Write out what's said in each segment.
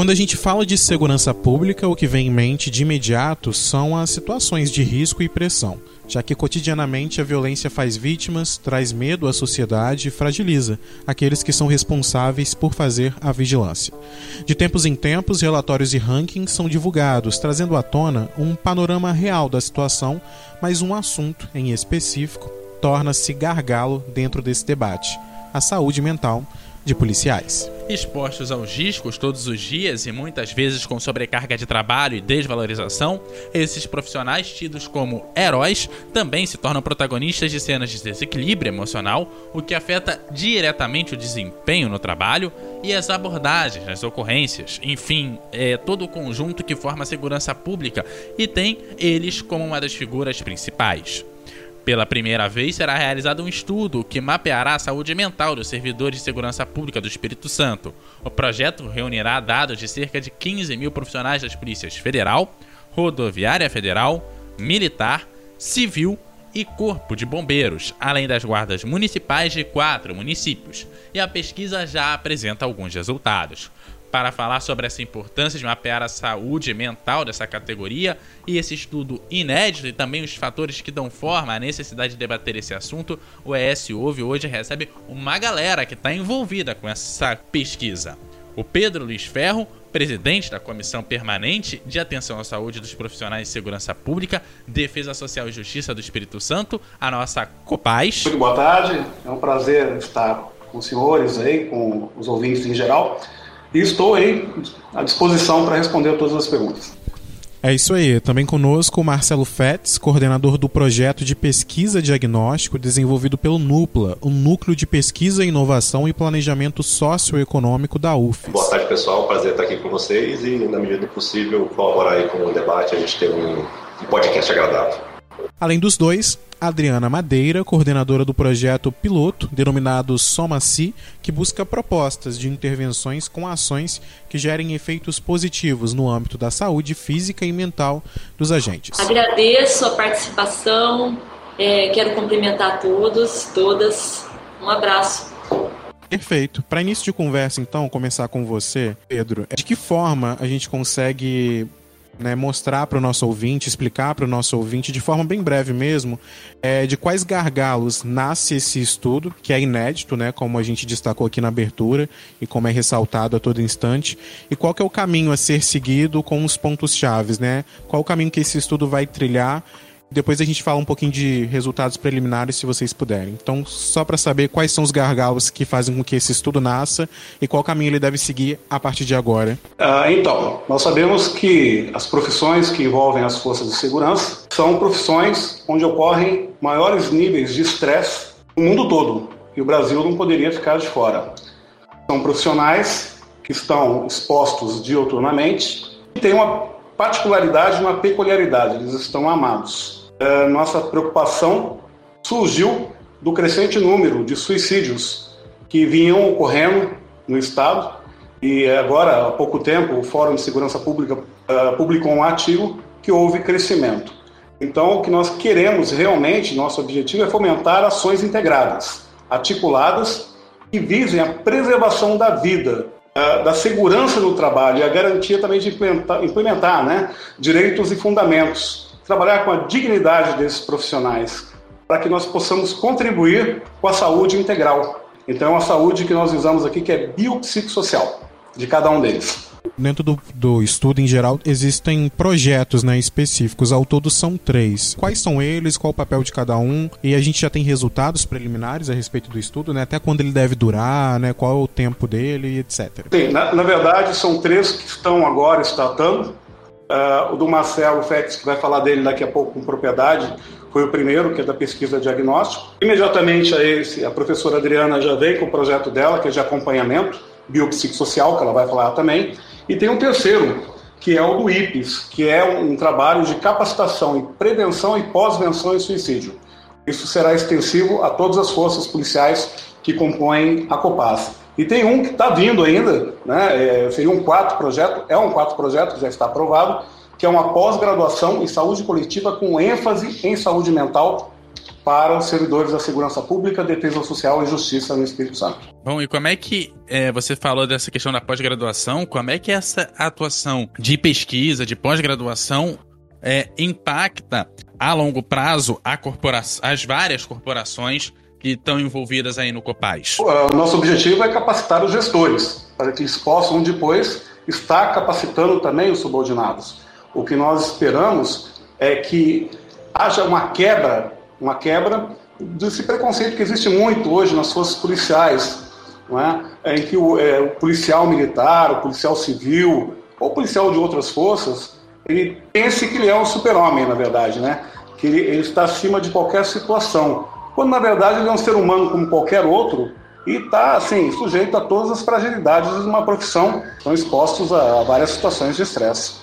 Quando a gente fala de segurança pública, o que vem em mente de imediato são as situações de risco e pressão, já que cotidianamente a violência faz vítimas, traz medo à sociedade e fragiliza aqueles que são responsáveis por fazer a vigilância. De tempos em tempos, relatórios e rankings são divulgados, trazendo à tona um panorama real da situação, mas um assunto em específico torna-se gargalo dentro desse debate: a saúde mental de policiais. Expostos aos riscos todos os dias e muitas vezes com sobrecarga de trabalho e desvalorização, esses profissionais tidos como heróis também se tornam protagonistas de cenas de desequilíbrio emocional, o que afeta diretamente o desempenho no trabalho e as abordagens nas ocorrências. Enfim, é todo o conjunto que forma a segurança pública e tem eles como uma das figuras principais. Pela primeira vez, será realizado um estudo que mapeará a saúde mental dos servidores de segurança pública do Espírito Santo. O projeto reunirá dados de cerca de 15 mil profissionais das polícias federal, rodoviária federal, militar, civil e corpo de bombeiros, além das guardas municipais de quatro municípios. E a pesquisa já apresenta alguns resultados para falar sobre essa importância de mapear a saúde mental dessa categoria e esse estudo inédito e também os fatores que dão forma à necessidade de debater esse assunto, o ES Ouve hoje recebe uma galera que está envolvida com essa pesquisa. O Pedro Luiz Ferro, presidente da Comissão Permanente de Atenção à Saúde dos Profissionais de Segurança Pública, Defesa Social e Justiça do Espírito Santo, a nossa Copaz. Muito boa tarde, é um prazer estar com os senhores aí, com os ouvintes em geral. E estou aí à disposição para responder todas as perguntas. É isso aí. Também conosco o Marcelo Fetz, coordenador do projeto de pesquisa diagnóstico desenvolvido pelo NUPLA, o Núcleo de Pesquisa, Inovação e Planejamento Socioeconômico da UFES. Boa tarde, pessoal. Prazer estar aqui com vocês e, na medida do possível, colaborar aí com o debate, a gente ter um, um podcast agradável. Além dos dois, Adriana Madeira, coordenadora do projeto piloto denominado Soma-Si, que busca propostas de intervenções com ações que gerem efeitos positivos no âmbito da saúde física e mental dos agentes. Agradeço a participação, é, quero cumprimentar todos, todas. Um abraço. Perfeito. Para início de conversa, então, começar com você, Pedro. De que forma a gente consegue né, mostrar para o nosso ouvinte, explicar para o nosso ouvinte, de forma bem breve mesmo, é, de quais gargalos nasce esse estudo, que é inédito, né, como a gente destacou aqui na abertura e como é ressaltado a todo instante, e qual que é o caminho a ser seguido com os pontos chaves, né? Qual o caminho que esse estudo vai trilhar depois a gente fala um pouquinho de resultados preliminares, se vocês puderem. Então, só para saber quais são os gargalos que fazem com que esse estudo nasça e qual caminho ele deve seguir a partir de agora. Ah, então, nós sabemos que as profissões que envolvem as forças de segurança são profissões onde ocorrem maiores níveis de estresse no mundo todo. E o Brasil não poderia ficar de fora. São profissionais que estão expostos dioturnamente e têm uma particularidade, uma peculiaridade, eles estão amados é, nossa preocupação surgiu do crescente número de suicídios que vinham ocorrendo no Estado. E agora, há pouco tempo, o Fórum de Segurança Pública uh, publicou um artigo que houve crescimento. Então, o que nós queremos realmente, nosso objetivo é fomentar ações integradas, articuladas, que visem a preservação da vida, da segurança no trabalho e a garantia também de implementar, implementar né, direitos e fundamentos trabalhar com a dignidade desses profissionais, para que nós possamos contribuir com a saúde integral. Então, é uma saúde que nós usamos aqui que é biopsicossocial, de cada um deles. Dentro do, do estudo em geral, existem projetos né, específicos, ao todo são três. Quais são eles, qual o papel de cada um? E a gente já tem resultados preliminares a respeito do estudo, né? até quando ele deve durar, né? qual é o tempo dele, etc. Sim, na, na verdade, são três que estão agora tratando. Uh, o do Marcelo Fex, que vai falar dele daqui a pouco com propriedade, foi o primeiro, que é da pesquisa diagnóstico. Imediatamente a esse, a professora Adriana já veio com o projeto dela, que é de acompanhamento biopsicossocial, que ela vai falar também. E tem um terceiro, que é o do IPES, que é um, um trabalho de capacitação em prevenção e pós-venção em suicídio. Isso será extensivo a todas as forças policiais que compõem a COPAS. E tem um que está vindo ainda, né? É, seria um quarto projeto, é um quarto projeto que já está aprovado, que é uma pós-graduação em saúde coletiva com ênfase em saúde mental para os servidores da segurança pública, defesa social e justiça no Espírito Santo. Bom, e como é que é, você falou dessa questão da pós-graduação? Como é que essa atuação de pesquisa, de pós-graduação, é, impacta a longo prazo a as várias corporações que estão envolvidas aí no Copaz? O nosso objetivo é capacitar os gestores, para que eles possam depois estar capacitando também os subordinados. O que nós esperamos é que haja uma quebra uma quebra desse preconceito que existe muito hoje nas forças policiais, é? em que o, é, o, policial militar, o policial civil ou policial de outras forças, ele pense que ele é um super-homem, na verdade, né? que ele, ele, está acima de qualquer situação, quando na verdade ele é um ser humano como qualquer outro e está assim, sujeito a todas as fragilidades de uma profissão, estão expostos a, várias situações de estresse.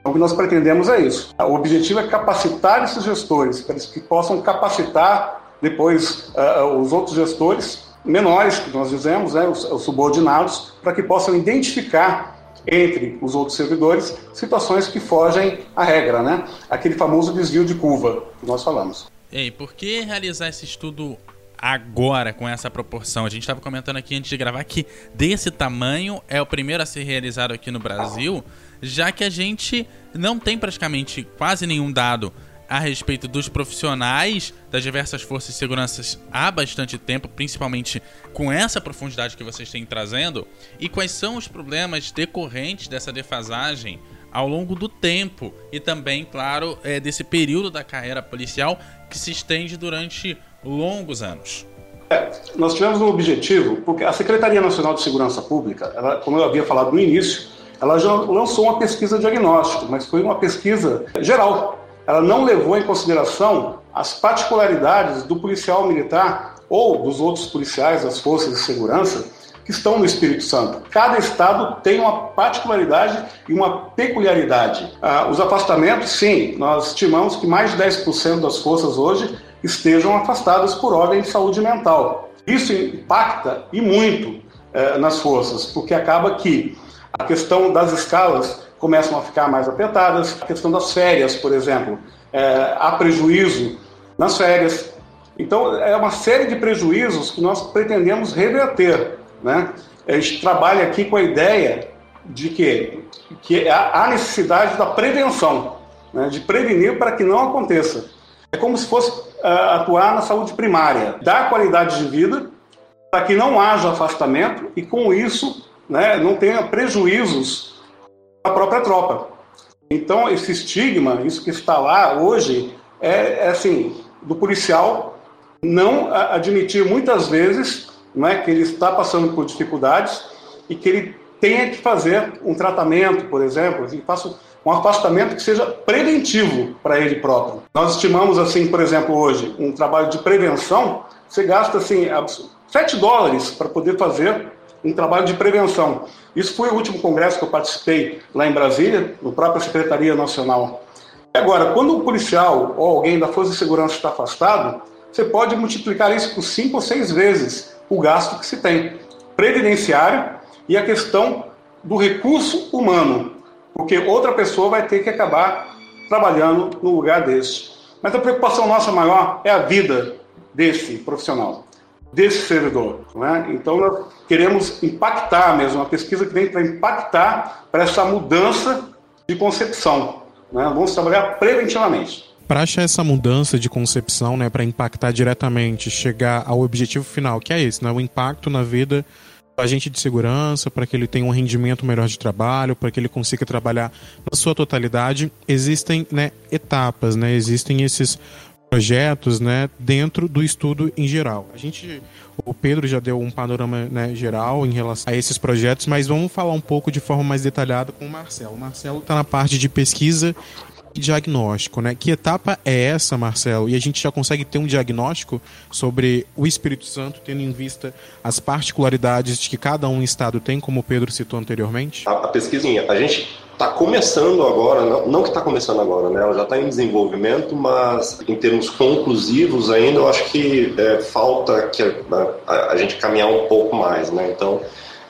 Então, o que nós pretendemos é isso. O objetivo é capacitar esses gestores, para que possam capacitar depois uh, os outros gestores menores, que nós dizemos, né, os, os subordinados, para que possam identificar entre os outros servidores situações que fogem à regra, né? Aquele famoso desvio de curva que nós falamos. Ei, por que realizar esse estudo agora com essa proporção? A gente estava comentando aqui antes de gravar que desse tamanho é o primeiro a ser realizado aqui no Brasil já que a gente não tem praticamente quase nenhum dado a respeito dos profissionais das diversas forças de segurança há bastante tempo, principalmente com essa profundidade que vocês têm trazendo, e quais são os problemas decorrentes dessa defasagem ao longo do tempo e também, claro, é, desse período da carreira policial que se estende durante longos anos. É, nós tivemos um objetivo, porque a Secretaria Nacional de Segurança Pública, ela, como eu havia falado no início, ela já lançou uma pesquisa diagnóstica, mas foi uma pesquisa geral. Ela não levou em consideração as particularidades do policial militar ou dos outros policiais das forças de segurança que estão no Espírito Santo. Cada estado tem uma particularidade e uma peculiaridade. Ah, os afastamentos, sim, nós estimamos que mais de 10% das forças hoje estejam afastadas por ordem de saúde mental. Isso impacta e muito eh, nas forças, porque acaba que a questão das escalas começam a ficar mais apertadas. A questão das férias, por exemplo, é, há prejuízo nas férias. Então, é uma série de prejuízos que nós pretendemos reverter. Né? A gente trabalha aqui com a ideia de que, que há necessidade da prevenção, né? de prevenir para que não aconteça. É como se fosse uh, atuar na saúde primária, dar qualidade de vida para que não haja afastamento e, com isso, né, não tenha prejuízos à própria tropa. Então, esse estigma, isso que está lá hoje, é, é assim, do policial não admitir muitas vezes né, que ele está passando por dificuldades e que ele tenha que fazer um tratamento, por exemplo, que faça um afastamento que seja preventivo para ele próprio. Nós estimamos assim, por exemplo, hoje, um trabalho de prevenção, você gasta assim 7 dólares para poder fazer um trabalho de prevenção. Isso foi o último congresso que eu participei lá em Brasília, no própria Secretaria Nacional. Agora, quando um policial ou alguém da Força de Segurança está afastado, você pode multiplicar isso por cinco ou seis vezes o gasto que se tem. Previdenciário e a questão do recurso humano, porque outra pessoa vai ter que acabar trabalhando no lugar desse. Mas a preocupação nossa maior é a vida desse profissional desse servidor. Né? Então, nós queremos impactar mesmo, uma pesquisa que vem para impactar para essa mudança de concepção. Né? Vamos trabalhar preventivamente. Para achar essa mudança de concepção, né, para impactar diretamente, chegar ao objetivo final, que é esse, né, o impacto na vida do agente de segurança, para que ele tenha um rendimento melhor de trabalho, para que ele consiga trabalhar na sua totalidade, existem né, etapas, né, existem esses projetos, né, dentro do estudo em geral. A gente, o Pedro já deu um panorama né, geral em relação a esses projetos, mas vamos falar um pouco de forma mais detalhada com o Marcelo. O Marcelo está na parte de pesquisa diagnóstico, né? Que etapa é essa, Marcelo? E a gente já consegue ter um diagnóstico sobre o Espírito Santo, tendo em vista as particularidades que cada um estado tem, como o Pedro citou anteriormente? A, a pesquisinha, a gente está começando agora, não, não que está começando agora, né? Ela já está em desenvolvimento, mas em termos conclusivos ainda, eu acho que é, falta que a, a, a, gente caminhar um pouco mais, né? Então,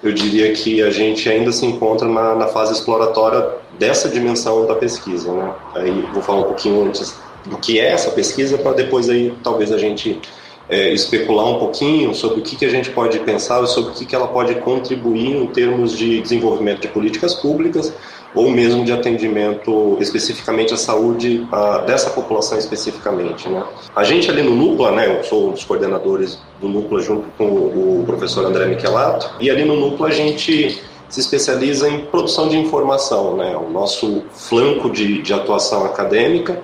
eu diria que a gente ainda se encontra na, na fase exploratória dessa dimensão da pesquisa, né? Aí vou falar um pouquinho antes do que é essa pesquisa para depois aí talvez a gente é, especular um pouquinho sobre o que, que a gente pode pensar, sobre o que, que ela pode contribuir em termos de desenvolvimento de políticas públicas ou mesmo de atendimento especificamente à saúde a, dessa população especificamente. Né? A gente ali no Núcleo, né, eu sou um dos coordenadores do Núcleo junto com o, professor André Michelato, e ali no Núcleo a gente se especializa em produção de informação. Né? O nosso flanco de, de atuação acadêmica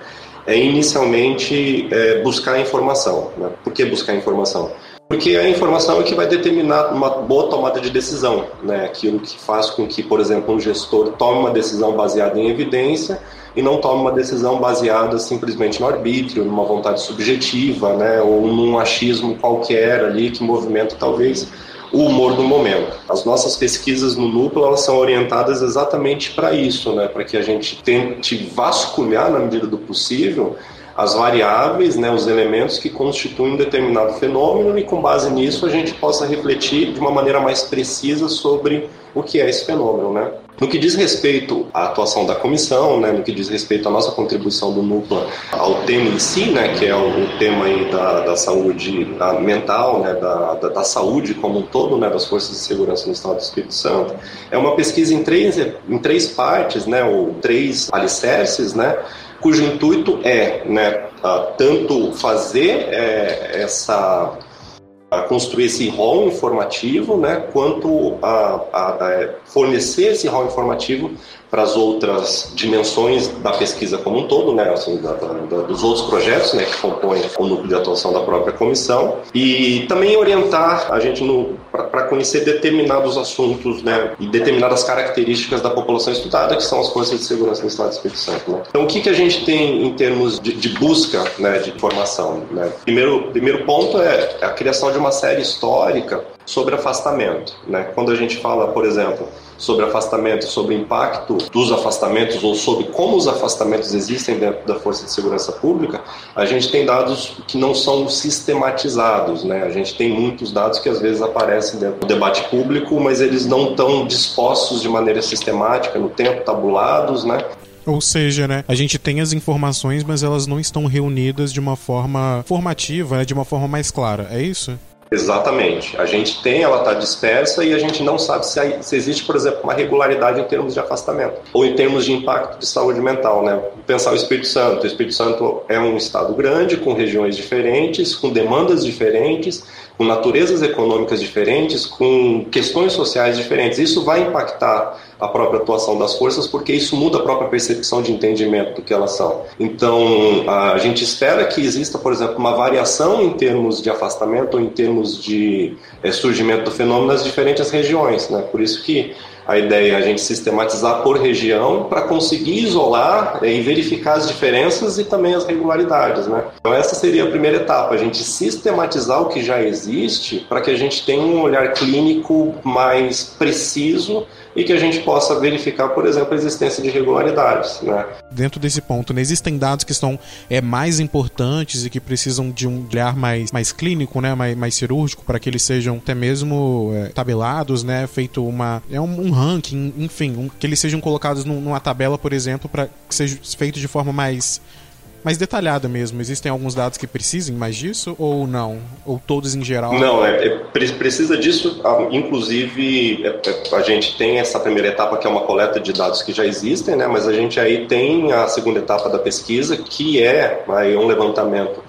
é inicialmente é, buscar informação. Né? Por que buscar informação? Porque a informação é que vai determinar uma boa tomada de decisão, né? Aquilo que faz com que, por exemplo, um gestor tome uma decisão baseada em evidência e não tome uma decisão baseada simplesmente no arbítrio, numa vontade subjetiva, né? Ou num achismo qualquer ali que movimenta talvez o humor do momento. As nossas pesquisas no núcleo elas são orientadas exatamente para isso, né? Para que a gente tente vasculhar na medida do possível as variáveis, né, os elementos que constituem um determinado fenômeno e com base nisso a gente possa refletir de uma maneira mais precisa sobre o que é esse fenômeno, né? No que diz respeito à atuação da comissão, né, no que diz respeito à nossa contribuição do núcleo ao tema em si, né, que é o, tema aí da, da saúde da mental, né, da, da, da, saúde como um todo, né, das forças de segurança no Estado do Espírito Santo, é uma pesquisa em três, em três partes, né, ou três alicerces, né, cujo intuito é né, tanto fazer é, essa construir esse rol informativo, né, quanto a, a, a fornecer esse rol informativo para as outras dimensões da pesquisa como um todo, né, assim, da, da, dos outros projetos né, que compõem o núcleo de atuação da própria comissão, e também orientar a gente para conhecer determinados assuntos né, e determinadas características da população estudada, que são as forças de segurança no Estado do Espírito Santo. Né. Então, o que, que a gente tem em termos de, de busca né, de informação? Né? Primeiro, primeiro ponto é a criação de uma série histórica sobre afastamento. Né? Quando a gente fala, por exemplo, sobre afastamento, sobre o impacto dos afastamentos ou sobre como os afastamentos existem dentro da Força de Segurança Pública, a gente tem dados que não são sistematizados, né? A gente tem muitos dados que às vezes aparecem dentro do debate público, mas eles não estão dispostos de maneira sistemática no tempo, tabulados, né? Ou seja, né, a gente tem as informações, mas elas não estão reunidas de uma forma formativa, né, de uma forma mais clara. É isso? Exatamente. A gente tem, ela está dispersa e a gente não sabe se, se, existe, por exemplo, uma regularidade em termos de afastamento ou em termos de impacto de saúde mental. Né? Pensar o Espírito Santo. O Espírito Santo é um estado grande, com regiões diferentes, com demandas diferentes com naturezas econômicas diferentes, com questões sociais diferentes. Isso vai impactar a própria atuação das forças, porque isso muda a própria percepção de entendimento do que elas são. Então, a gente espera que exista, por exemplo, uma variação em termos de afastamento ou em termos de é, surgimento do fenômeno nas diferentes regiões. Né? Por isso que a ideia é a gente sistematizar por região para conseguir isolar e verificar as diferenças e também as regularidades. Né? Então, essa seria a primeira etapa, a gente sistematizar o que já existe para que a gente tenha um olhar clínico mais preciso e que a gente possa verificar, por exemplo, a existência de irregularidades. Né? Dentro desse ponto, né, existem dados que estão é, mais importantes e que precisam de um olhar mais, mais clínico, né, mais, mais cirúrgico, para que eles sejam até mesmo é, tabelados, né, feito uma, é um, um ranking, enfim, um, que eles sejam colocados num, numa tabela, por exemplo, para que seja feito de forma mais mais detalhada mesmo. Existem alguns dados que precisem mais disso ou não? Ou todos em geral? Não, é, é precisa disso. Ah, inclusive, é, é, a gente tem essa primeira etapa que é uma coleta de dados que já existem, né? Mas a gente aí tem a segunda etapa da pesquisa que é aí, um levantamento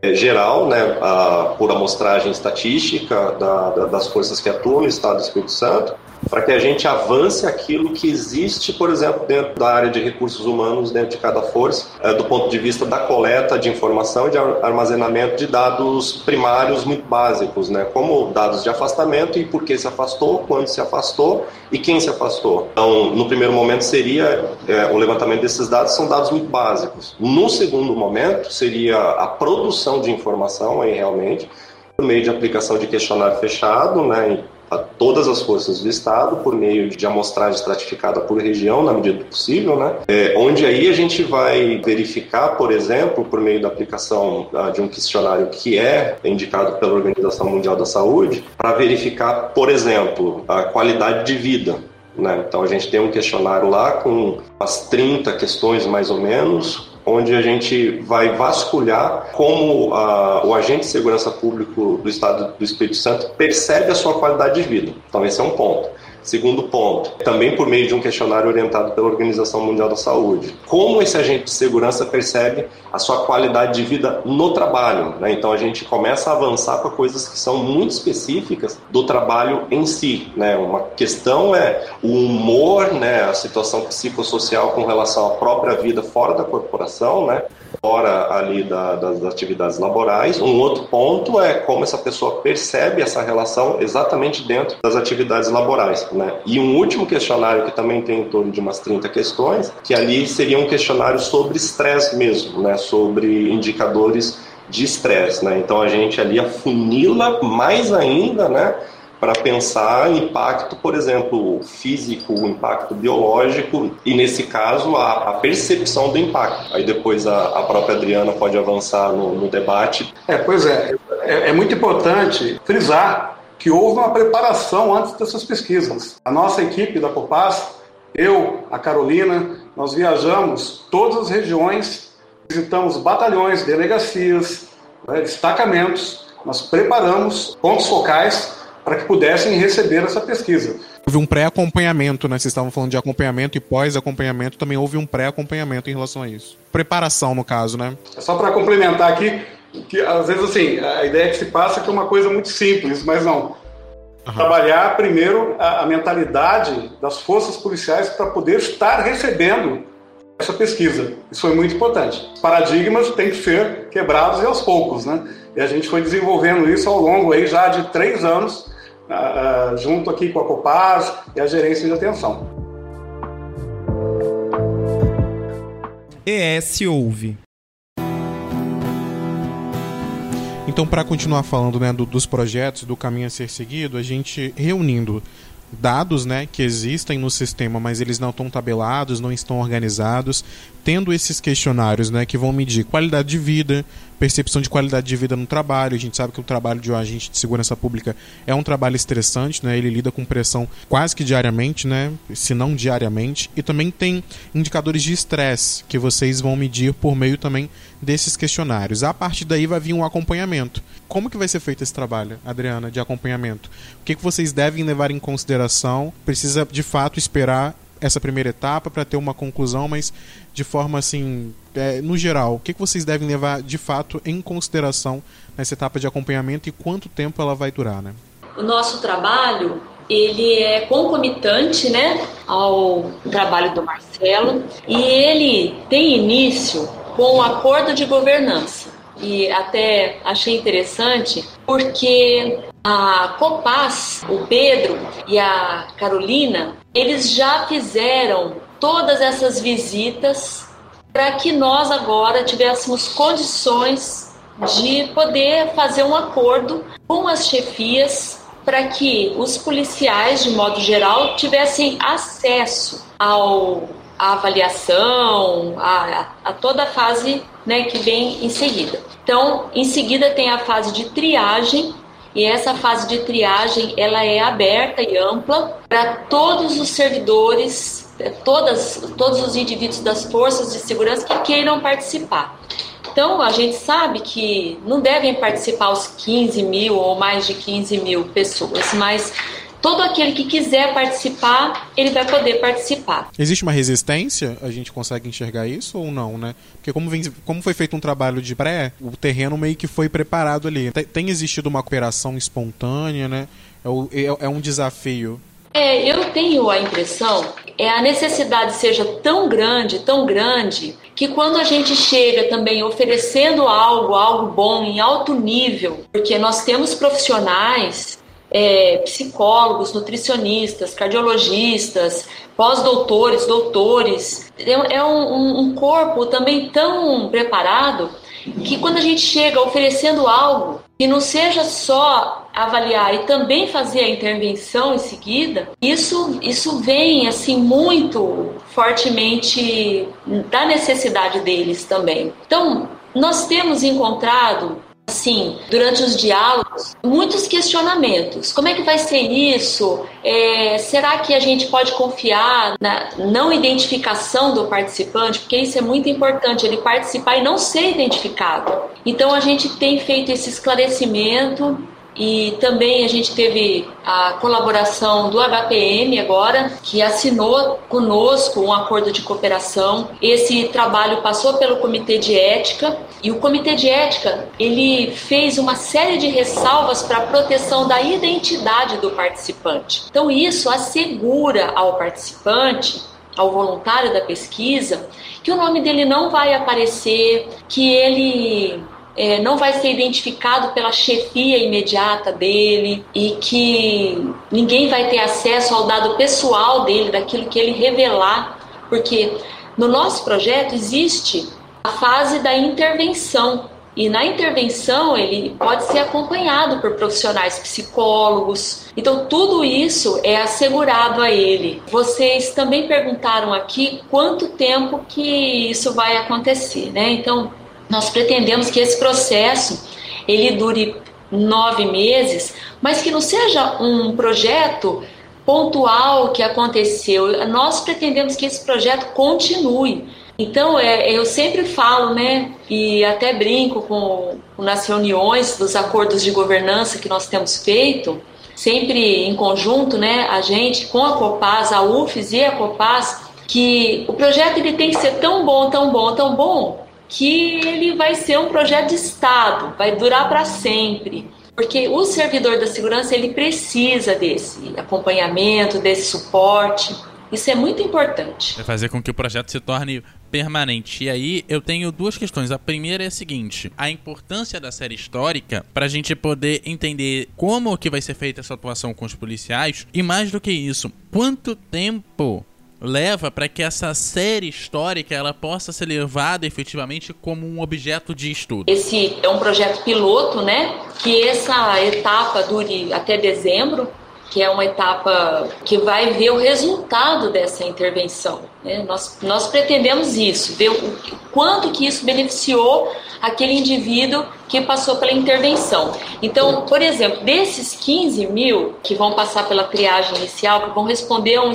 é, geral, né, a, por amostragem estatística da, da, das forças que atuam no Estado do Espírito Santo para que a gente avance aquilo que existe, por exemplo, dentro da área de recursos humanos, dentro de cada força, é, do ponto de vista da coleta de informação e de armazenamento de dados primários muito básicos, né? como dados de afastamento e por que se afastou, quando se afastou e quem se afastou. Então, no primeiro momento seria é, o levantamento desses dados, são dados muito básicos. No segundo momento seria a produção de informação, aí realmente, por meio de aplicação de questionário fechado, né, a todas as forças do Estado por meio de amostragem estratificada por região, na medida do possível, né? É, onde aí a gente vai verificar, por exemplo, por meio da aplicação uh, de um questionário que é indicado pela Organização Mundial da Saúde, para verificar, por exemplo, a qualidade de vida Né? Então a gente tem um questionário lá com as 30 questões mais ou menos, onde a gente vai vasculhar como a, o agente de segurança público do Estado do Espírito Santo percebe a sua qualidade de vida. Então esse é um ponto. Segundo ponto, também por meio de um questionário orientado pela Organização Mundial da Saúde. Como esse agente de segurança percebe a sua qualidade de vida no trabalho? Né? Então a gente começa a avançar para coisas que são muito específicas do trabalho em si. Né? Uma questão é o humor, né? a situação psicossocial com relação à própria vida fora da corporação, né? Fora ali da, das atividades laborais. Um outro ponto é como essa pessoa percebe essa relação exatamente dentro das atividades laborais. Né? E um último questionário que também tem em torno de umas 30 questões, que ali seria um questionário sobre estresse mesmo, né? sobre indicadores de estresse. Né? Então a gente ali afunila mais ainda, né? Para pensar impacto, por exemplo, físico, impacto biológico e, nesse caso, a, a percepção do impacto. Aí depois a, a própria Adriana pode avançar no, no debate. É, pois é, é, é muito importante frisar que houve uma preparação antes dessas pesquisas. A nossa equipe da Copas, eu, a Carolina, nós viajamos todas as regiões, visitamos batalhões, delegacias, né, destacamentos, nós preparamos pontos focais para que pudessem receber essa pesquisa. Houve um pré-acompanhamento, né? Vocês estavam falando de acompanhamento e pós-acompanhamento, também houve um pré-acompanhamento em relação a isso. Preparação, no caso, né? É só para complementar aqui, que às vezes assim, a ideia que se passa é que é uma coisa muito simples, mas não. Uhum. Trabalhar primeiro a, a mentalidade das forças policiais para poder estar recebendo essa pesquisa. Isso foi muito importante. Paradigmas têm que ser quebrados e aos poucos, né? E a gente foi desenvolvendo isso ao longo aí já de três anos junto aqui com a Copaz e a gerência de atenção. ES Ouve. Então, para continuar falando né, do, dos projetos, do caminho a ser seguido, a gente reunindo dados né, que existem no sistema, mas eles não estão tabelados, não estão organizados, tendo esses questionários né, que vão medir qualidade de vida, percepção de qualidade de vida no trabalho. A gente sabe que o trabalho de um agente de segurança pública é um trabalho estressante, né? Ele lida com pressão quase que diariamente, né? Se não diariamente. E também tem indicadores de estresse que vocês vão medir por meio também desses questionários. A partir daí vai vir um acompanhamento. Como que vai ser feito esse trabalho, Adriana, de acompanhamento? O que, que vocês devem levar em consideração? Precisa de fato esperar essa primeira etapa para ter uma conclusão, mas de forma assim, é, no geral, o que, que vocês devem levar de fato em consideração nessa etapa de acompanhamento e quanto tempo ela vai durar, né? O nosso trabalho ele é concomitante, né, ao trabalho do Marcelo e ele tem início com o acordo de governança. E até achei interessante porque a Copas, o Pedro e a Carolina, eles já fizeram todas essas visitas para que nós agora tivéssemos condições de poder fazer um acordo com as chefias para que os policiais, de modo geral, tivessem acesso ao a avaliação, a, a, toda a fase né, que vem em seguida. Então, em seguida tem a fase de triagem, e essa fase de triagem ela é aberta e ampla para todos os servidores, todas, todos os indivíduos das forças de segurança que queiram participar. Então, a gente sabe que não devem participar os 15 mil ou mais de 15 mil pessoas, mas todo aquele que quiser participar, ele vai poder participar. Existe uma resistência? A gente consegue enxergar isso ou não, né? Porque como, vem, como foi feito um trabalho de pré, o terreno meio que foi preparado ali. Tem, tem existido uma cooperação espontânea, né? É, é, é um desafio. É, eu tenho a impressão é a necessidade seja tão grande, tão grande, que quando a gente chega também oferecendo algo, algo bom em alto nível, porque nós temos profissionais é, psicólogos, nutricionistas, cardiologistas, pós-doutores, doutores. É, é um, um corpo também tão preparado que quando a gente chega oferecendo algo que não seja só avaliar e também fazer a intervenção em seguida, isso, isso vem assim muito fortemente da necessidade deles também. Então, nós temos encontrado Sim, durante os diálogos, muitos questionamentos. Como é que vai ser isso? É, será que a gente pode confiar na não identificação do participante? Porque isso é muito importante, ele participar e não ser identificado. Então a gente tem feito esse esclarecimento e também a gente teve a colaboração do HPM agora, que assinou conosco um acordo de cooperação. Esse trabalho passou pelo Comitê de Ética e o Comitê de Ética ele fez uma série de ressalvas para a proteção da identidade do participante. Então isso assegura ao participante ao voluntário da pesquisa que o nome dele não vai aparecer, que ele é, não vai ser identificado pela chefia imediata dele e que ninguém vai ter acesso ao dado pessoal dele, daquilo que ele revelar, porque no nosso projeto existe a fase da intervenção. E na intervenção ele pode ser acompanhado por profissionais psicólogos. Então tudo isso é assegurado a ele. Vocês também perguntaram aqui quanto tempo que isso vai acontecer, né? Então nós pretendemos que esse processo ele dure nove meses, mas que não seja um projeto pontual que aconteceu. Nós pretendemos que esse projeto continue. Então, é, eu sempre falo, né, e até brinco com, nas reuniões dos acordos de governança que nós temos feito, sempre em conjunto, né, a gente com a Copaz, a UFES e a Copaz, que o projeto ele tem que ser tão bom, tão bom, tão bom, que ele vai ser um projeto de Estado, vai durar para sempre. Porque o servidor da segurança ele precisa desse acompanhamento, desse suporte. Isso é muito importante. É fazer com que o projeto se torne permanente. E aí eu tenho duas questões. A primeira é a seguinte: a importância da série histórica para a gente poder entender como que vai ser feita essa atuação com os policiais e mais do que isso, quanto tempo leva para que essa série histórica ela possa ser levada efetivamente como um objeto de estudo. Esse é um projeto piloto, né? Que essa etapa dure até dezembro, que é uma etapa que vai ver o resultado dessa intervenção. Né? Nós, nós pretendemos isso, ver o quanto que isso beneficiou aquele indivíduo que passou pela intervenção. Então, por exemplo, desses 15 mil que vão passar pela triagem inicial, que vão responder a um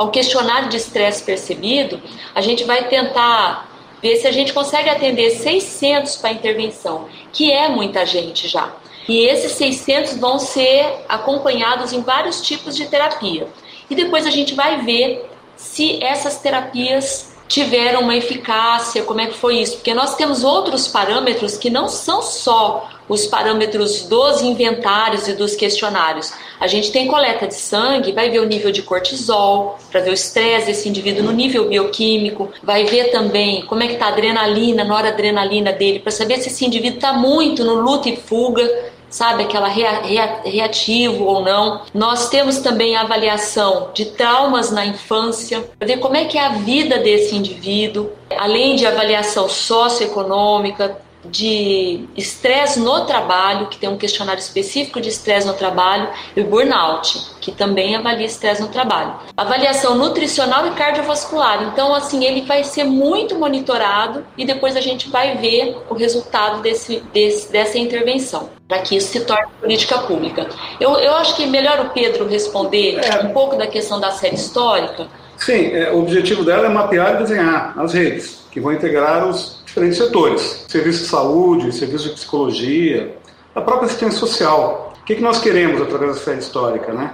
ao questionário de estresse percebido, a gente vai tentar ver se a gente consegue atender 600 para intervenção, que é muita gente já. E esses 600 vão ser acompanhados em vários tipos de terapia. E depois a gente vai ver se essas terapias tiveram uma eficácia, como é que foi isso? Porque nós temos outros parâmetros que não são só os parâmetros dos inventários e dos questionários. A gente tem coleta de sangue, vai ver o nível de cortisol, para ver o estresse desse indivíduo no nível bioquímico, vai ver também como é que está a adrenalina, noradrenalina dele, para saber se esse indivíduo está muito no luta e fuga, sabe, aquela rea, rea, reativo ou não. Nós temos também a avaliação de traumas na infância, para ver como é que é a vida desse indivíduo, além de avaliação socioeconômica, de estresse no trabalho, que tem um questionário específico de estresse no trabalho, e o burnout, que também avalia estresse no trabalho. Avaliação nutricional e cardiovascular. Então, assim, ele vai ser muito monitorado e depois a gente vai ver o resultado desse, desse dessa intervenção, para que isso se torne política pública. Eu, eu acho que é melhor o Pedro responder é. um pouco da questão da série histórica. Sim, é, o objetivo dela é mapear e desenhar as redes que vão integrar os diferentes setores: serviço de saúde, serviço de psicologia, a própria assistência social. O que, que nós queremos através da série histórica? Né?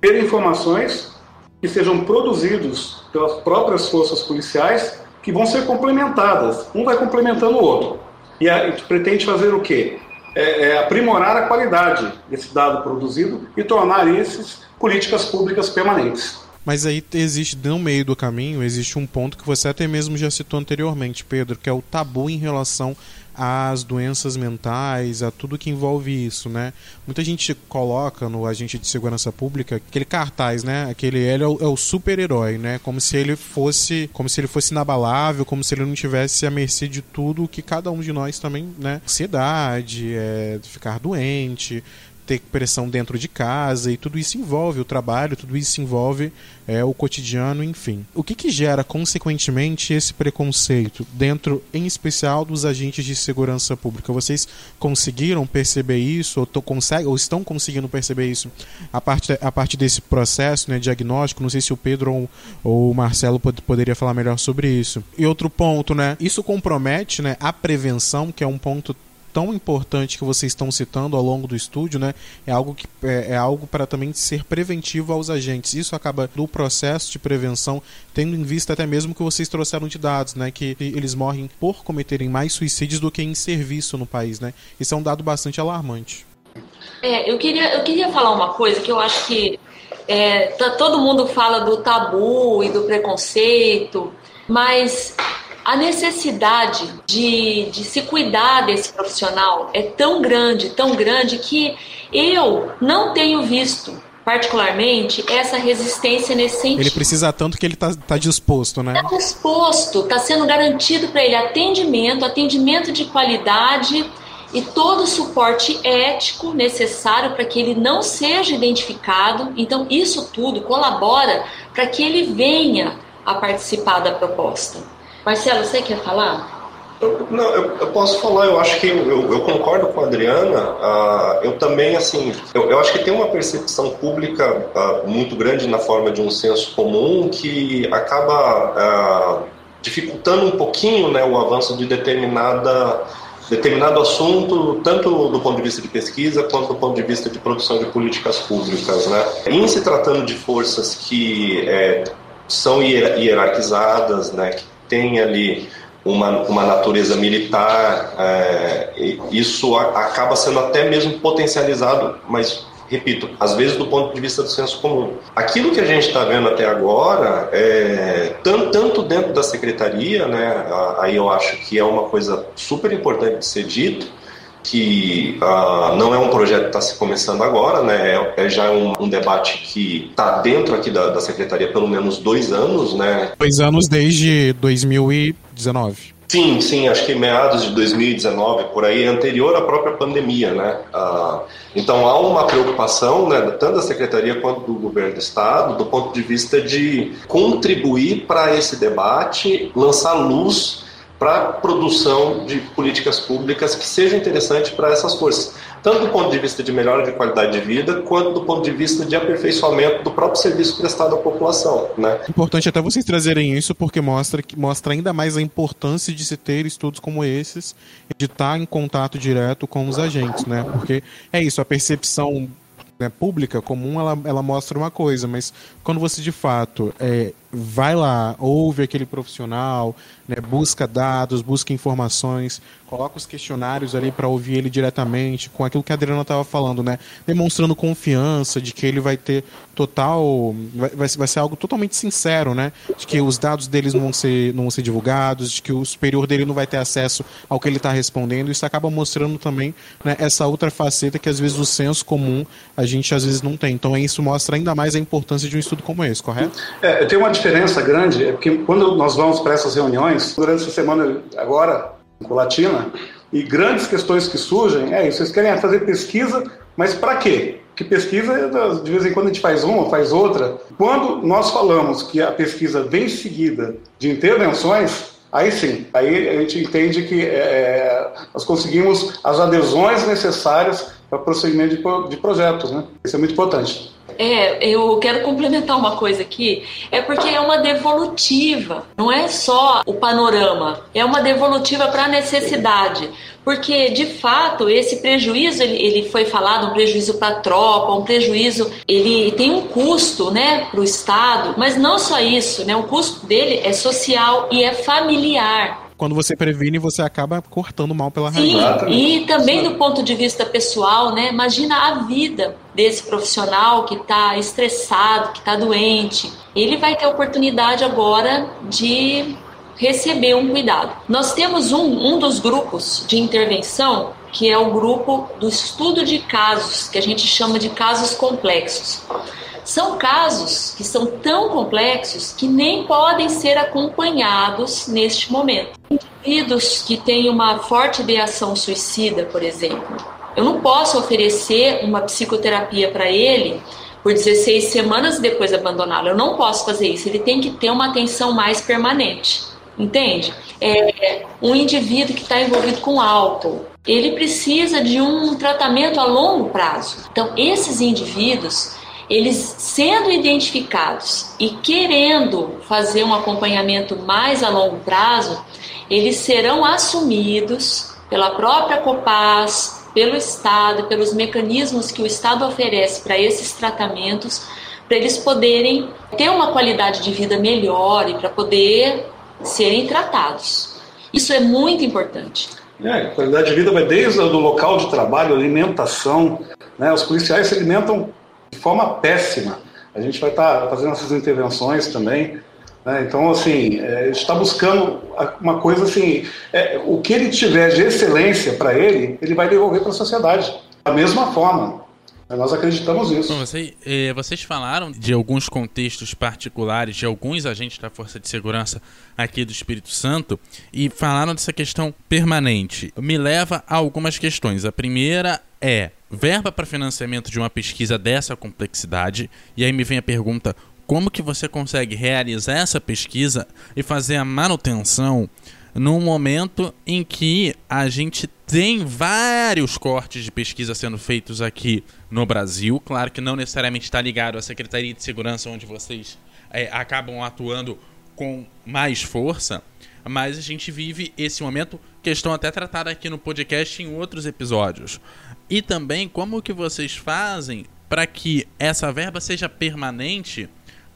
Ter informações que sejam produzidos pelas próprias forças policiais que vão ser complementadas. Um vai complementando o outro. E a gente pretende fazer o quê? É, é aprimorar a qualidade desse dado produzido e tornar esses políticas públicas permanentes. Mas aí existe, no meio do caminho, existe um ponto que você até mesmo já citou anteriormente, Pedro, que é o tabu em relação às doenças mentais, a tudo que envolve isso, né? Muita gente coloca no agente de segurança pública aquele cartaz, né? Aquele ele é o, é o super-herói, né? Como se ele fosse, como se ele fosse inabalável, como se ele não tivesse à mercê de tudo que cada um de nós também, né? Ansiedade, é, ficar doente, ter pressão dentro de casa e tudo isso envolve o trabalho, tudo isso envolve é, o cotidiano, enfim. O que, que gera, consequentemente, esse preconceito dentro, em especial, dos agentes de segurança pública? Vocês conseguiram perceber isso, ou, tô, consegue, ou estão conseguindo perceber isso a partir, a partir desse processo né, diagnóstico? Não sei se o Pedro ou, ou o Marcelo pod, poderia falar melhor sobre isso. E outro ponto, né? Isso compromete né, a prevenção, que é um ponto tão importante que vocês estão citando ao longo do estúdio, né, é algo que é, é algo para também ser preventivo aos agentes. Isso acaba do processo de prevenção, tendo em vista até mesmo que vocês trouxeram de dados, né, que eles morrem por cometerem mais suicídios do que em serviço no país, né. Isso é um dado bastante alarmante. É, eu queria, eu queria falar uma coisa que eu acho que é, tá, todo mundo fala do tabu e do preconceito, mas a necessidade de, de se cuidar desse profissional é tão grande, tão grande, que eu não tenho visto particularmente essa resistência nesse sentido. Ele precisa tanto que ele está tá disposto, né? Está disposto, está sendo garantido para ele atendimento, atendimento de qualidade e todo o suporte ético necessário para que ele não seja identificado. Então, isso tudo colabora para que ele venha a participar da proposta. Marcelo, você quer falar? Eu, não, eu, eu, posso falar, eu acho que eu, eu concordo com a Adriana. Uh, eu também, assim, eu, acho que tem uma percepção pública uh, muito grande na forma de um senso comum que acaba uh, dificultando um pouquinho né, o avanço de determinada determinado assunto, tanto do ponto de vista de pesquisa quanto do ponto de vista de produção de políticas públicas. Né? Em se tratando de forças que é, são hierarquizadas, né, tem ali uma, uma natureza militar, é, isso a, acaba sendo até mesmo potencializado, mas repito, às vezes do ponto de vista do senso comum. Aquilo que a gente está vendo até agora, é, tanto, tanto dentro da secretaria, né, aí eu acho que é uma coisa super importante de ser dito, que uh, não é um projeto que está se começando agora, né? É, é já um, um, debate que está dentro aqui da, da secretaria pelo menos dois anos, né? Dois anos desde 2019. Sim, sim, acho que meados de 2019, por aí, anterior à própria pandemia, né? Ah, então há uma preocupação, né, tanto da Secretaria quanto do Governo do Estado, do ponto de vista de contribuir para esse debate, lançar luz para produção de políticas públicas que sejam interessantes para essas forças, tanto do ponto de vista de melhora de qualidade de vida, quanto do ponto de vista de aperfeiçoamento do próprio serviço prestado à população. Né? Importante até vocês trazerem isso, porque mostra, mostra ainda mais a importância de se ter estudos como esses, de estar em contato direto com os agentes, né? Porque é isso, a percepção né, pública comum ela, ela mostra uma coisa, mas quando você de fato é, vai lá, ouve aquele profissional, né, busca dados, busca informações, coloca os questionários ali para ouvir ele diretamente, com aquilo que a Adriana estava falando, né, demonstrando confiança de que ele vai ter total, vai, vai, ser algo totalmente sincero, né, de que os dados deles não vão ser, não vão ser divulgados, de que o superior dele não vai ter acesso ao que ele está respondendo, isso acaba mostrando também né, essa outra faceta que às vezes o senso comum a gente às vezes não tem. Então isso mostra ainda mais a importância de um estudo como esse, correto? É, eu tenho uma diferença grande é porque quando nós vamos para essas reuniões, durante essa semana agora, com Latina, e grandes questões que surgem, é isso, vocês querem fazer pesquisa, mas para quê? Que pesquisa, de vez em quando a gente faz uma, faz outra. Quando nós falamos que a pesquisa vem seguida de intervenções, aí sim, aí a gente entende que é, é nós conseguimos as adesões necessárias para prosseguimento de, de projetos, né? Isso é muito importante. É, eu quero complementar uma coisa aqui, é porque é uma devolutiva, não é só o panorama, é uma devolutiva para a necessidade. Porque, de fato, esse prejuízo, ele, ele foi falado, um prejuízo para a tropa, um prejuízo, ele tem um custo né, para o Estado, mas não só isso, né, o custo dele é social e é familiar quando você previne, você acaba cortando mal pela raiz. Sim, e também do ponto de vista pessoal, né? Imagina a vida desse profissional que está estressado, que está doente. Ele vai ter a oportunidade agora de receber um cuidado. Nós temos um, um dos grupos de intervenção que é o grupo do estudo de casos, que a gente chama de casos complexos. São casos que são tão complexos que nem podem ser acompanhados neste momento. Indivíduos que têm uma forte ideação suicida, por exemplo, Eu não posso oferecer uma psicoterapia para ele por 16 semanas e depois abandoná-lo. Eu não posso fazer isso. Ele tem que ter uma atenção mais permanente. Entende? É, um indivíduo que está envolvido com álcool, ele precisa de um tratamento a longo prazo. Então, esses indivíduos, eles sendo identificados e querendo fazer um acompanhamento mais a longo prazo, eles serão assumidos pela própria Copaz, pelo Estado, pelos mecanismos que o Estado oferece para esses tratamentos, para eles poderem ter uma qualidade de vida melhor e para poder serem tratados. Isso é muito importante. É, qualidade de vida vai desde o local de trabalho, alimentação. Né? Os policiais se alimentam de forma péssima. A gente vai estar tá fazendo essas intervenções também. Né? Então, assim, é, está buscando uma coisa assim: é, o que ele tiver de excelência para ele, ele vai devolver para a sociedade. Da mesma forma. Nós acreditamos nisso. Bom, você, eh, vocês falaram de alguns contextos particulares de alguns agentes da Força de Segurança aqui do Espírito Santo e falaram dessa questão permanente. Me leva a algumas questões. A primeira é verba para financiamento de uma pesquisa dessa complexidade. E aí me vem a pergunta: como que você consegue realizar essa pesquisa e fazer a manutenção num momento em que a gente tem vários cortes de pesquisa sendo feitos aqui no Brasil. Claro que não necessariamente está ligado à Secretaria de Segurança, onde vocês é, acabam atuando com mais força, mas a gente vive esse momento, questão até tratada aqui no podcast em outros episódios. E também como que vocês fazem para que essa verba seja permanente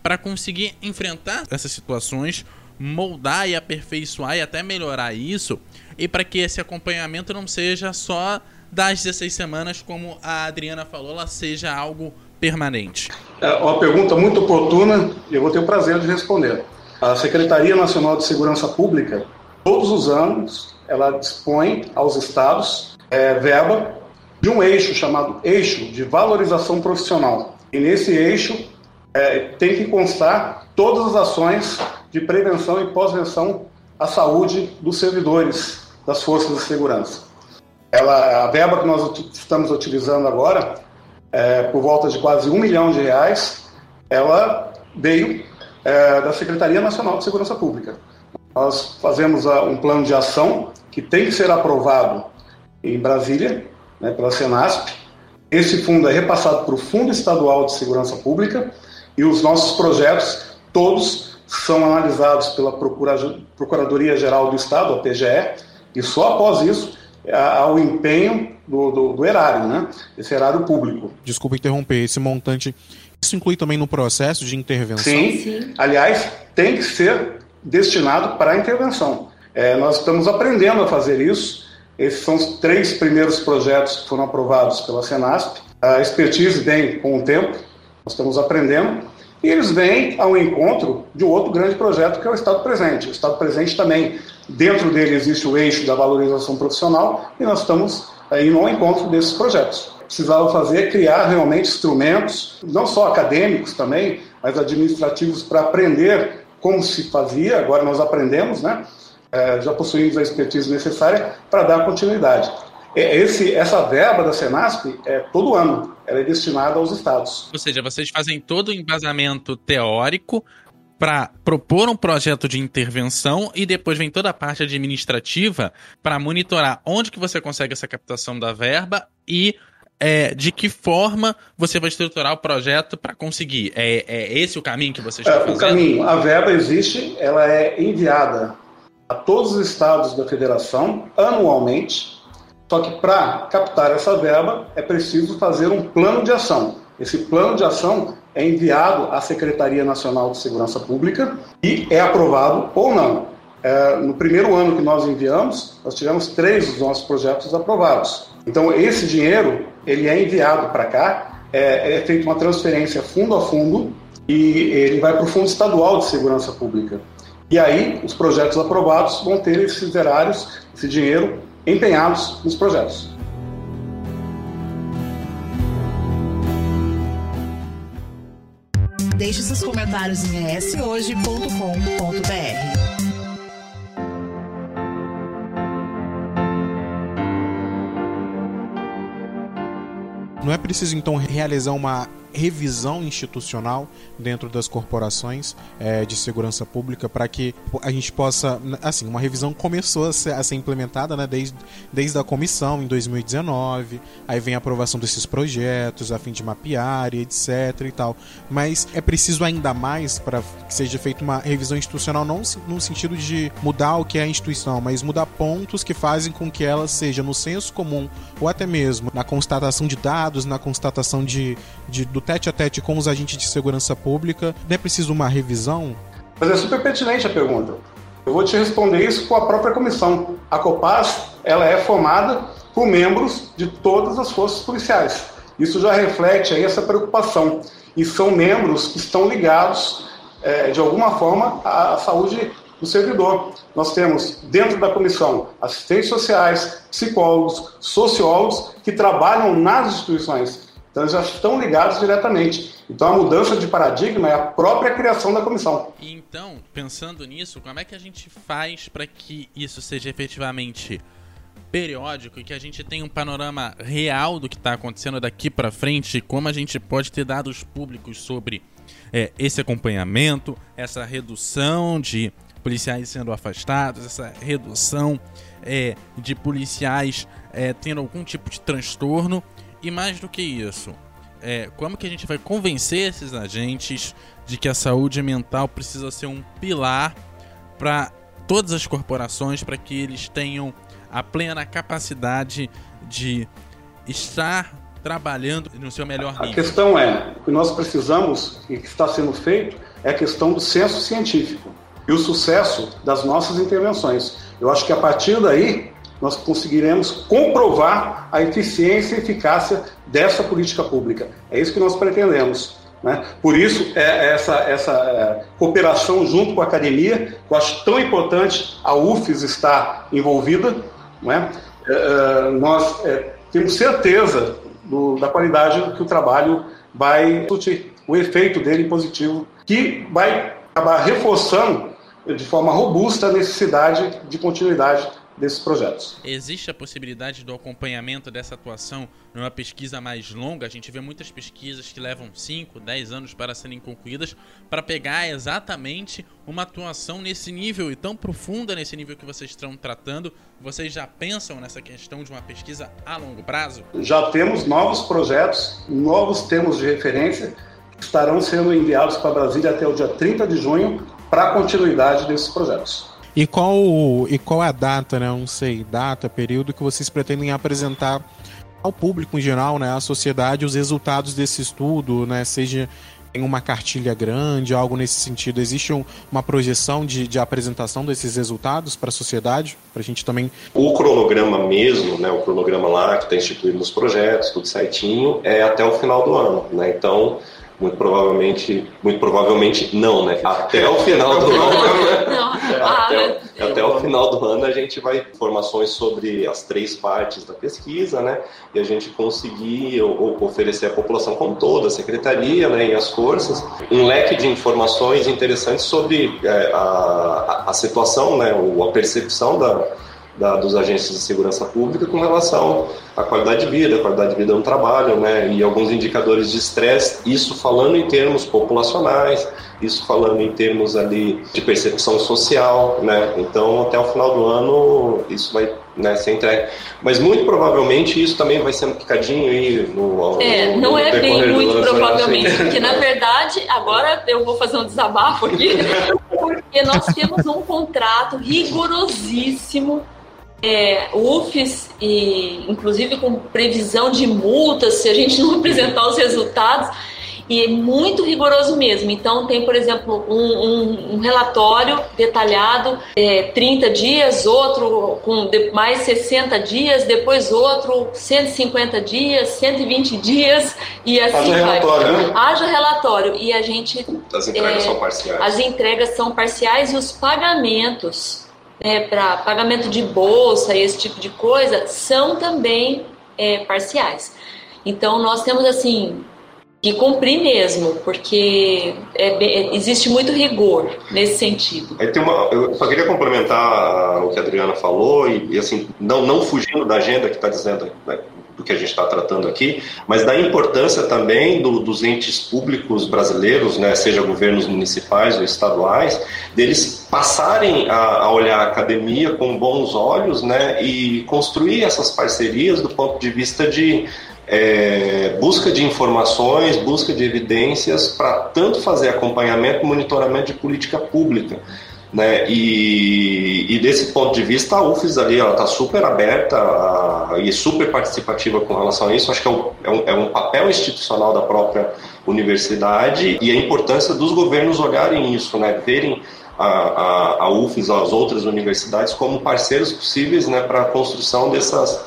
para conseguir enfrentar essas situações moldar e aperfeiçoar e até melhorar isso, e para que esse acompanhamento não seja só das 16 semanas, como a Adriana falou, ela seja algo permanente. É uma pergunta muito oportuna e eu vou ter o prazer de responder. A Secretaria Nacional de Segurança Pública, todos os anos, ela dispõe aos estados é, verba de um eixo chamado eixo de valorização profissional. E nesse eixo é, tem que constar todas as ações de prevenção e pós-venção à saúde dos servidores das forças de segurança. Ela, a verba que nós estamos utilizando agora, é, por volta de quase um milhão de reais, ela veio é, da Secretaria Nacional de Segurança Pública. Nós fazemos a, um plano de ação que tem que ser aprovado em Brasília, né, pela Senasp. Esse fundo é repassado para o Fundo Estadual de Segurança Pública e os nossos projetos, todos são analisados pela Procuradoria-Geral do Estado, a PGE, e só após isso há o empenho do, do, do, erário, né? Esse erário público. Desculpa interromper, esse montante, isso inclui também no processo de intervenção? Sim, Sim. aliás, tem que ser destinado para a intervenção. É, nós estamos aprendendo a fazer isso. Esses são os três primeiros projetos que foram aprovados pela Senasp. A expertise vem com o tempo, nós estamos aprendendo. E eles vêm ao encontro de um outro grande projeto que é o Estado Presente. O Estado Presente também, dentro dele existe o eixo da valorização profissional e nós estamos aí no encontro desses projetos. Precisava fazer, criar realmente instrumentos, não só acadêmicos também, mas administrativos para aprender como se fazia. Agora nós aprendemos, né? É, já possuímos a expertise necessária para dar continuidade. É, esse, essa verba da Senasp é todo ano, ela é destinada aos estados. Ou seja, vocês fazem todo o embasamento teórico para propor um projeto de intervenção e depois vem toda a parte administrativa para monitorar onde que você consegue essa captação da verba e é, de que forma você vai estruturar o projeto para conseguir. É, é, esse o caminho que você está é, fazendo? O caminho, a verba existe, ela é enviada a todos os estados da federação anualmente só que para captar essa verba é preciso fazer um plano de ação. Esse plano de ação é enviado à Secretaria Nacional de Segurança Pública e é aprovado ou não. É, no primeiro ano que nós enviamos, nós tivemos três dos nossos projetos aprovados. Então esse dinheiro ele é enviado para cá, é, é feita uma transferência fundo a fundo e ele vai para o Fundo Estadual de Segurança Pública. E aí os projetos aprovados vão ter esses erários, esse dinheiro empenhados nos projetos. Deixe seus comentários em eshoje.com.br. Não é preciso então realizar uma revisão institucional dentro das corporações é, de segurança pública para que a gente possa, assim, uma revisão começou a ser, a ser, implementada né, desde, desde a comissão em 2019, aí vem a aprovação desses projetos a fim de mapear e etc e tal, mas é preciso ainda mais para que seja feita uma revisão institucional não no sentido de mudar o que é a instituição, mas mudar pontos que fazem com que ela seja no senso comum ou até mesmo na constatação de dados, na constatação de, de do tete a tete com os agentes de segurança pública, não é preciso uma revisão? Mas é super pertinente a pergunta. Eu vou te responder isso com a própria comissão. A COPAS ela é formada por membros de todas as forças policiais. Isso já reflete aí essa preocupação. E são membros que estão ligados, é, de alguma forma, à saúde do servidor. Nós temos dentro da comissão assistentes sociais, psicólogos, sociólogos que trabalham nas instituições. Então eles já estão ligados diretamente. Então a mudança de paradigma é a própria criação da comissão. Então, pensando nisso, como é que a gente faz para que isso seja efetivamente periódico e que a gente tenha um panorama real do que está acontecendo daqui para frente, como a gente pode ter dados públicos sobre é, esse acompanhamento, essa redução de policiais sendo afastados, essa redução é, de policiais é, tendo algum tipo de transtorno e mais do que isso, é, como que a gente vai convencer esses agentes de que a saúde mental precisa ser um pilar para todas as corporações, para que eles tenham a plena capacidade de estar trabalhando no seu melhor nível? A questão é, o que nós precisamos e que está sendo feito é a questão do senso científico e o sucesso das nossas intervenções. Eu acho que a partir daí nós conseguiremos comprovar a eficiência e eficácia dessa política pública. É isso que nós pretendemos. Né? Por isso, é essa, essa é, cooperação junto com a academia, que eu acho tão importante a UFES estar envolvida. Né? É, nós é, temos certeza do, da qualidade que o trabalho vai surtir, o efeito dele positivo, que vai acabar reforçando de forma robusta a necessidade de continuidade desses projetos. Existe a possibilidade do acompanhamento dessa atuação numa pesquisa mais longa? A gente vê muitas pesquisas que levam 5, 10 anos para serem concluídas para pegar exatamente uma atuação nesse nível e tão profunda nesse nível que vocês estão tratando. Vocês já pensam nessa questão de uma pesquisa a longo prazo? Já temos novos projetos, novos termos de referência que estarão sendo enviados para Brasília até o dia 30 de junho para a continuidade desses projetos. E qual, e qual a data, né? Não sei, data, período que vocês pretendem apresentar ao público em geral, né? À sociedade, os resultados desse estudo, né? Seja em uma cartilha grande, algo nesse sentido. Existe um, uma projeção de, de, apresentação desses resultados para a sociedade, para a gente também. O cronograma mesmo, né? O cronograma lá que está instituído nos projetos, tudo certinho, é até o final do ano, né? Então muito provavelmente, muito provavelmente não, né? Até o final do ano. Né? até, até, o final do ano a gente vai informações sobre as três partes da pesquisa, né? E a gente conseguir oferecer à população como toda, a secretaria, né, e as forças, um leque de informações interessantes sobre é, a, a situação, né, ou a percepção da da, dos agentes de segurança pública com relação à qualidade de vida, qualidade de vida no trabalho, né, e alguns indicadores de estresse, isso falando em termos populacionais, isso falando em termos ali de percepção social, né, então até o final do ano isso vai né, ser entregue. Mas muito provavelmente isso também vai ser um picadinho aí no. É, no, não é bem muito provavelmente, assim. porque na verdade, agora eu vou fazer um desabafo aqui, porque nós temos um contrato rigorosíssimo é, UFES, e inclusive com previsão de multas se a gente não apresentar os resultados, e é muito rigoroso mesmo. Então, tem, por exemplo, um, um, um relatório detalhado, é, 30 dias, outro com mais 60 dias, depois outro 150 dias, 120 dias, e assim Haja vai. relatório, né? Haja relatório. E a gente. As entregas é, são parciais. As entregas são parciais e os pagamentos né, para pagamento de bolsa, esse tipo de coisa, são também é, parciais. Então nós temos assim que cumprir mesmo, porque é, é, existe muito rigor nesse sentido. Aí tem uma, eu só queria complementar o que a Adriana falou e, e assim não não fugindo da agenda que está dizendo né, do que a gente está tratando aqui, mas da importância também do, dos entes públicos brasileiros, né, seja governos municipais ou estaduais, deles passarem a, a olhar a academia com bons olhos né, e construir essas parcerias do ponto de vista de é, busca de informações, busca de evidências para tanto fazer acompanhamento, monitoramento de política pública. Né? E, e, desse ponto de vista, a UFES ali está super aberta a, e super participativa com relação a isso. Acho que é um, é, um, é um, papel institucional da própria universidade e a importância dos governos olharem isso, né? verem a, a, a UFES, as outras universidades, como parceiros possíveis né, para a construção dessas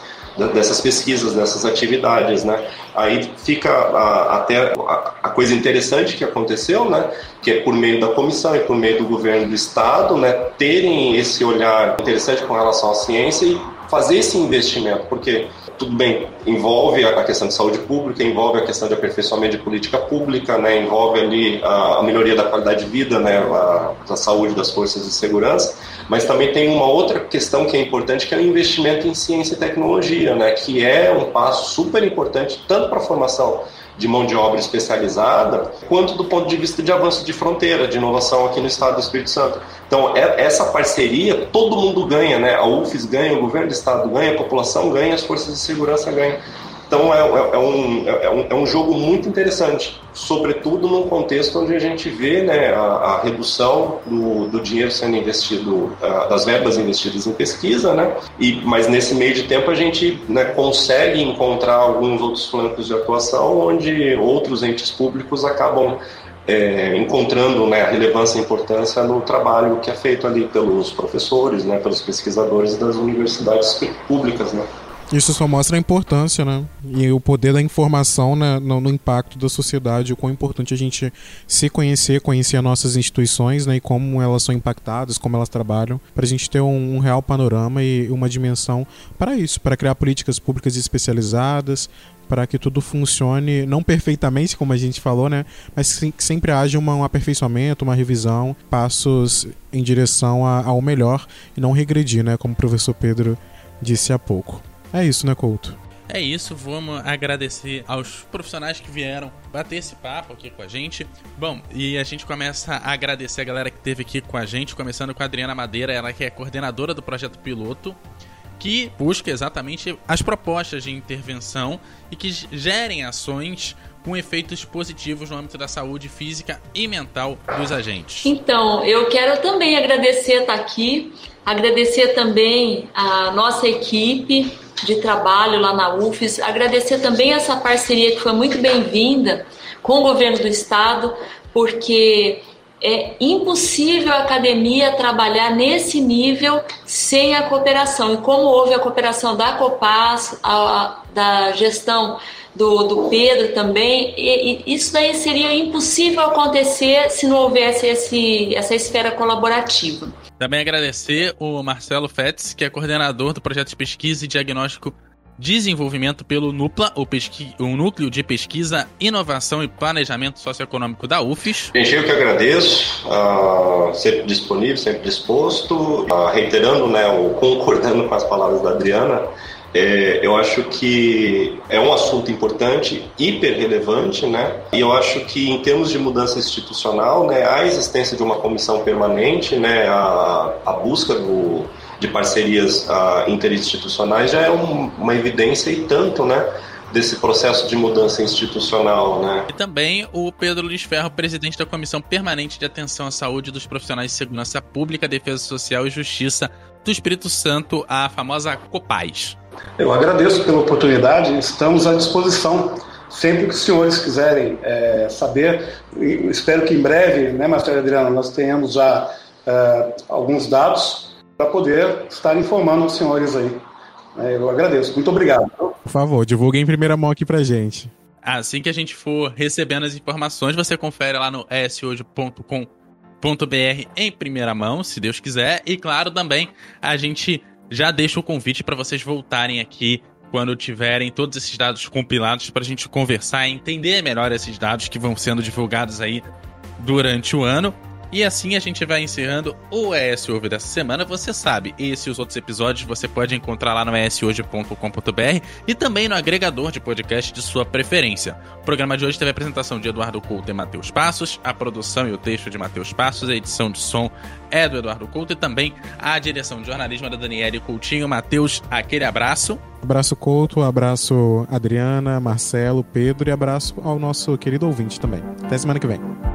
dessas pesquisas, dessas atividades, né? Aí fica a, até a, a, coisa interessante que aconteceu, né? Que é por meio da comissão e por meio do governo do estado, né? Terem esse olhar interessante com relação à ciência e fazer esse investimento, porque tudo bem, envolve a questão de saúde pública, envolve a questão de aperfeiçoamento de política pública, né, envolve ali a, a melhoria da qualidade de vida, né, a, da saúde das forças de segurança, mas também tem uma outra questão que é importante, que é o investimento em ciência e tecnologia, né, que é um passo super importante tanto para a formação de mão de obra especializada, quanto do ponto de vista de avanço de fronteira, de inovação aqui no estado do Espírito Santo. Então, é, essa parceria, todo mundo ganha, né? A UFES ganha, o governo do estado ganha, a população ganha, as forças de segurança ganham. Então é, é, é, um, é, um, é um jogo muito interessante, sobretudo num contexto onde a gente vê né, a, a redução do, do, dinheiro sendo investido, uh, das verbas investidas em pesquisa, né? E, mas nesse meio de tempo a gente né, consegue encontrar alguns outros flancos de atuação onde outros entes públicos acabam é, encontrando né, a relevância e importância no trabalho que é feito ali pelos professores, né, pelos pesquisadores das universidades públicas, né. Isso só mostra a importância, né? E o poder da informação né, no, no, impacto da sociedade, o quão importante a gente se conhecer, conhecer as nossas instituições, né? E como elas são impactadas, como elas trabalham, para a gente ter um, um, real panorama e uma dimensão para isso, para criar políticas públicas especializadas, para que tudo funcione, não perfeitamente, como a gente falou, né? Mas que sempre haja uma, um aperfeiçoamento, uma revisão, passos em direção a, ao melhor e não regredir, né? Como o professor Pedro disse há pouco. É isso, né, Couto? É isso, vamos agradecer aos profissionais que vieram bater esse papo aqui com a gente. Bom, e a gente começa a agradecer a galera que esteve aqui com a gente, começando com a Adriana Madeira, ela que é coordenadora do projeto piloto, que busca exatamente as propostas de intervenção e que gerem ações com efeitos positivos no âmbito da saúde física e mental dos agentes. Então, eu quero também agradecer estar aqui, agradecer também a nossa equipe, de trabalho lá na UFES. Agradecer também essa parceria que foi muito bem-vinda com o governo do estado, porque é impossível a academia trabalhar nesse nível sem a cooperação. E como houve a cooperação da Copas, a, da gestão do, do Pedro também, e, e isso daí seria impossível acontecer se não houvesse esse, essa esfera colaborativa. Também agradecer o Marcelo Fetz, que é coordenador do projeto de pesquisa e diagnóstico desenvolvimento pelo NUPLA, o, pesqui... o Núcleo de Pesquisa, Inovação e Planejamento Socioeconômico da UFES. Gente, eu que agradeço, uh, sempre disponível, sempre disposto, uh, reiterando, né, ou concordando com as palavras da Adriana, é, eu acho que é um assunto importante, hiper relevante, né? E eu acho que em termos de mudança institucional, né, a existência de uma comissão permanente, né, a, a busca do, de parcerias uh, interinstitucionais já é um, uma evidência e tanto, né? desse processo de mudança institucional, né? E também o Pedro Luiz Ferro, presidente da Comissão Permanente de Atenção à Saúde dos Profissionais de Segurança Pública, Defesa Social e Justiça do Espírito Santo, a famosa COPAS. Eu agradeço pela oportunidade, estamos à disposição. Sempre que os senhores quiserem é, saber, espero que em breve, né, Marcelo Adriano, nós tenhamos já é, alguns dados para poder estar informando os senhores aí. É, eu agradeço. Muito obrigado. Por favor, divulguem em primeira mão aqui para gente. Assim que a gente for recebendo as informações, você confere lá no eshoje.com.br em primeira mão, se Deus quiser. E claro, também a gente já deixa o convite para vocês voltarem aqui quando tiverem todos esses dados compilados para a gente conversar e entender melhor esses dados que vão sendo divulgados aí durante o ano. E assim a gente vai encerrando o ES Ouve dessa semana. Você sabe, esse e os outros episódios você pode encontrar lá no eshoje.com.br e também no agregador de podcast de sua preferência. O programa de hoje teve a apresentação de Eduardo Couto e Matheus Passos, a produção e o texto de Matheus Passos, a edição de som é do Eduardo Couto e também a direção de jornalismo da Daniele Coutinho. Matheus, aquele abraço. Abraço Couto, abraço Adriana, Marcelo, Pedro e abraço ao nosso querido ouvinte também. Até semana que vem.